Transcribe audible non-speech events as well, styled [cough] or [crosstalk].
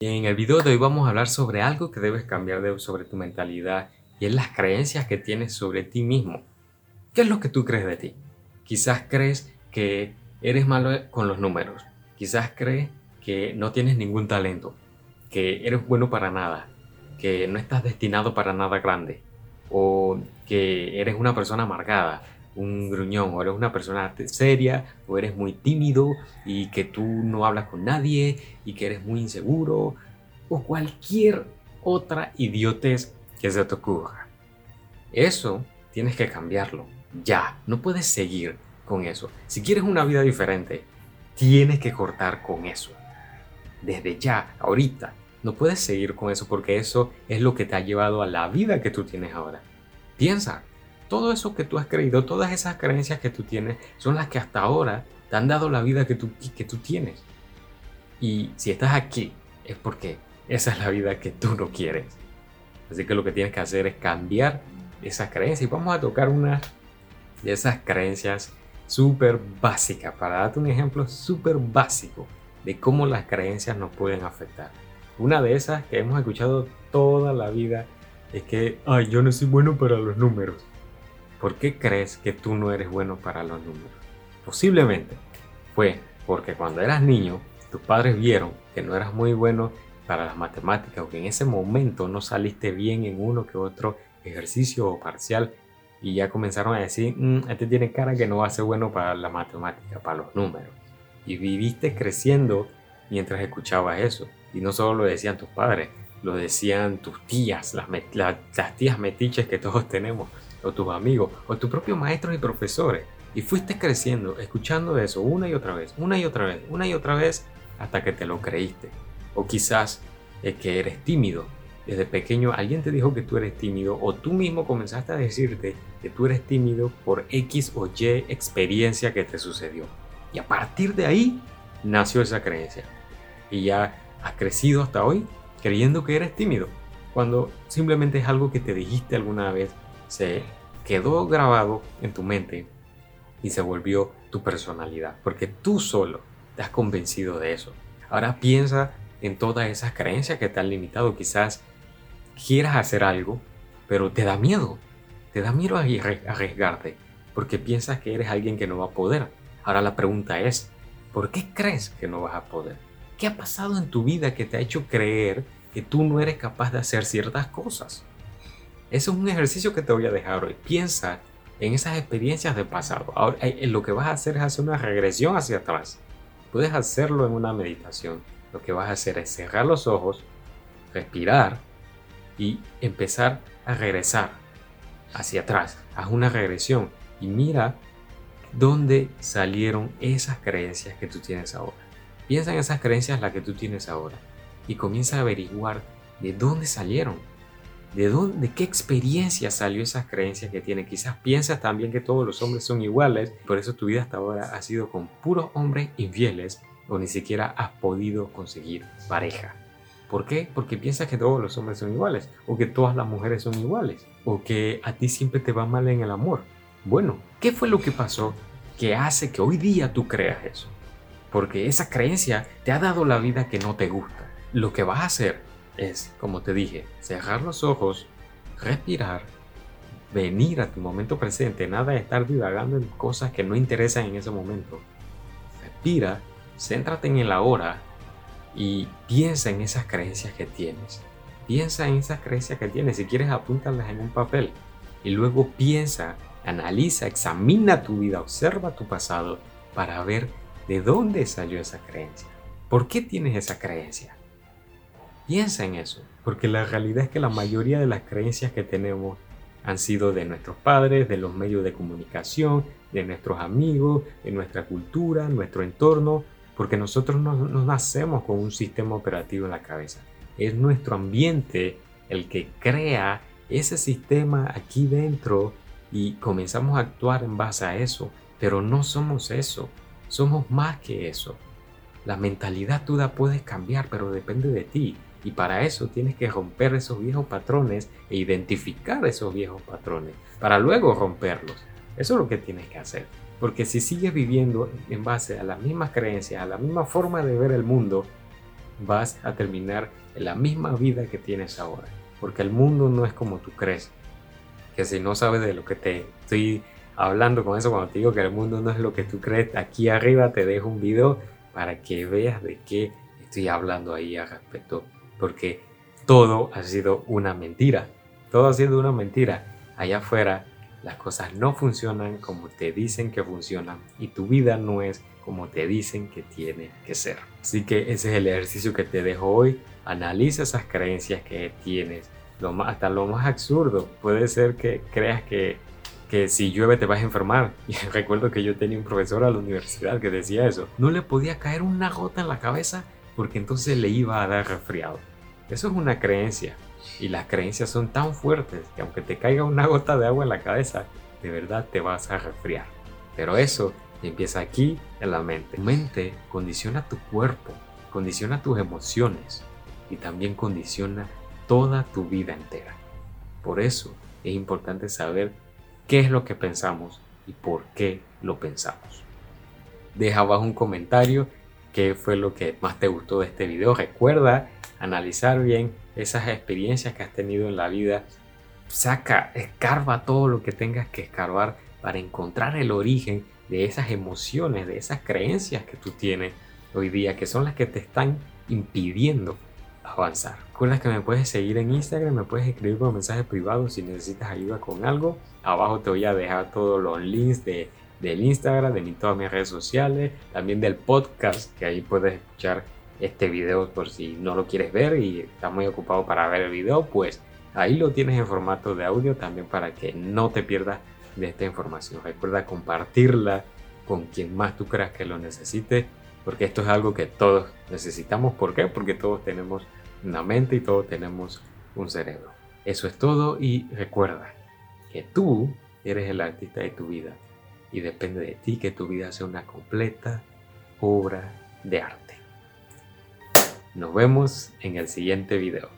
En el video de hoy vamos a hablar sobre algo que debes cambiar de, sobre tu mentalidad y es las creencias que tienes sobre ti mismo. ¿Qué es lo que tú crees de ti? Quizás crees que eres malo con los números. Quizás crees que no tienes ningún talento, que eres bueno para nada, que no estás destinado para nada grande, o que eres una persona amargada, un gruñón, o eres una persona seria, o eres muy tímido y que tú no hablas con nadie y que eres muy inseguro, o cualquier otra idiotez que se te ocurra. Eso tienes que cambiarlo. Ya, no puedes seguir con eso. Si quieres una vida diferente, tienes que cortar con eso. Desde ya, ahorita, no puedes seguir con eso porque eso es lo que te ha llevado a la vida que tú tienes ahora. Piensa, todo eso que tú has creído, todas esas creencias que tú tienes, son las que hasta ahora te han dado la vida que tú, que tú tienes. Y si estás aquí, es porque esa es la vida que tú no quieres. Así que lo que tienes que hacer es cambiar esas creencias. Y vamos a tocar una de esas creencias súper básicas, para darte un ejemplo súper básico de cómo las creencias nos pueden afectar. Una de esas que hemos escuchado toda la vida es que, ay, yo no soy bueno para los números. ¿Por qué crees que tú no eres bueno para los números? Posiblemente fue porque cuando eras niño, tus padres vieron que no eras muy bueno para las matemáticas o que en ese momento no saliste bien en uno que otro ejercicio o parcial y ya comenzaron a decir, mm, este tiene cara que no va a ser bueno para la matemática, para los números. Y viviste creciendo mientras escuchabas eso. Y no solo lo decían tus padres, lo decían tus tías, las, las tías metiches que todos tenemos o tus amigos, o tus propios maestros y profesores. Y fuiste creciendo, escuchando eso una y otra vez, una y otra vez, una y otra vez, hasta que te lo creíste. O quizás es que eres tímido. Desde pequeño alguien te dijo que tú eres tímido o tú mismo comenzaste a decirte que tú eres tímido por X o Y experiencia que te sucedió. Y a partir de ahí nació esa creencia. Y ya has crecido hasta hoy creyendo que eres tímido, cuando simplemente es algo que te dijiste alguna vez se quedó grabado en tu mente y se volvió tu personalidad, porque tú solo te has convencido de eso. Ahora piensa en todas esas creencias que te han limitado. Quizás quieras hacer algo, pero te da miedo. Te da miedo arriesgarte, porque piensas que eres alguien que no va a poder. Ahora la pregunta es, ¿por qué crees que no vas a poder? ¿Qué ha pasado en tu vida que te ha hecho creer que tú no eres capaz de hacer ciertas cosas? Eso es un ejercicio que te voy a dejar hoy. Piensa en esas experiencias del pasado. Ahora, eh, lo que vas a hacer es hacer una regresión hacia atrás. Puedes hacerlo en una meditación. Lo que vas a hacer es cerrar los ojos, respirar y empezar a regresar hacia atrás. Haz una regresión y mira dónde salieron esas creencias que tú tienes ahora. Piensa en esas creencias las que tú tienes ahora y comienza a averiguar de dónde salieron ¿De dónde, qué experiencia salió esas creencias que tiene? Quizás piensas también que todos los hombres son iguales, por eso tu vida hasta ahora ha sido con puros hombres infieles o ni siquiera has podido conseguir pareja. ¿Por qué? Porque piensas que todos los hombres son iguales, o que todas las mujeres son iguales, o que a ti siempre te va mal en el amor. Bueno, ¿qué fue lo que pasó que hace que hoy día tú creas eso? Porque esa creencia te ha dado la vida que no te gusta. Lo que vas a hacer es, como te dije, cerrar los ojos, respirar, venir a tu momento presente, nada de estar divagando en cosas que no interesan en ese momento. Respira, céntrate en el ahora y piensa en esas creencias que tienes. Piensa en esas creencias que tienes, si quieres apúntalas en un papel y luego piensa, analiza, examina tu vida, observa tu pasado para ver de dónde salió esa creencia. ¿Por qué tienes esa creencia? Piensa en eso, porque la realidad es que la mayoría de las creencias que tenemos han sido de nuestros padres, de los medios de comunicación, de nuestros amigos, de nuestra cultura, nuestro entorno, porque nosotros no, nacemos con un sistema operativo en la cabeza. Es nuestro ambiente el que crea ese sistema aquí dentro y comenzamos a actuar en base a eso, pero no somos eso, somos más que eso. La mentalidad tú la puedes cambiar, pero depende de ti. Y para eso tienes que romper esos viejos patrones e identificar esos viejos patrones para luego romperlos. Eso es lo que tienes que hacer. Porque si sigues viviendo en base a las mismas creencias, a la misma forma de ver el mundo, vas a terminar en la misma vida que tienes ahora. Porque el mundo no es como tú crees. Que si no sabes de lo que te estoy hablando con eso, cuando te digo que el mundo no es lo que tú crees, aquí arriba te dejo un video para que veas de qué estoy hablando ahí al respecto. Porque todo ha sido una mentira. Todo ha sido una mentira. Allá afuera las cosas no funcionan como te dicen que funcionan y tu vida no es como te dicen que tiene que ser. Así que ese es el ejercicio que te dejo hoy. Analiza esas creencias que tienes. Lo más, hasta lo más absurdo. Puede ser que creas que, que si llueve te vas a enfermar. [laughs] Y recuerdo que yo tenía un profesor a la universidad que decía eso. No le podía caer una gota en la cabeza porque entonces le iba a dar resfriado. Eso es una creencia. Y las creencias son tan fuertes que aunque te caiga una gota de agua en la cabeza, de verdad te vas a resfriar. Pero eso empieza aquí en la mente. Tu mente condiciona tu cuerpo, condiciona tus emociones y también condiciona toda tu vida entera. Por eso es importante saber qué es lo que pensamos y por qué lo pensamos. Deja abajo un comentario qué fue lo que más te gustó de este video. Recuerda analizar bien esas experiencias que has tenido en la vida. Saca, escarba todo lo que tengas que escarbar para encontrar el origen de esas emociones, de esas creencias que tú tienes hoy día, que son las que te están impidiendo avanzar. Recuerda que me puedes seguir en Instagram, me puedes escribir por mensaje privado si necesitas ayuda con algo. Abajo te voy a dejar todos los links de, del Instagram, de todas mis redes sociales, también del podcast, que ahí puedes escuchar este video por si no lo quieres ver y estás muy ocupado para ver el video, pues ahí lo tienes en formato de audio también para que no te pierdas de esta información. Recuerda compartirla con quien más tú creas que lo necesite, porque esto es algo que todos necesitamos. ¿Por qué? Porque todos tenemos una mente y todos tenemos un cerebro. Eso es todo y recuerda que tú eres el artista de tu vida y depende de ti que tu vida sea una completa obra de arte. Nos vemos en el siguiente video.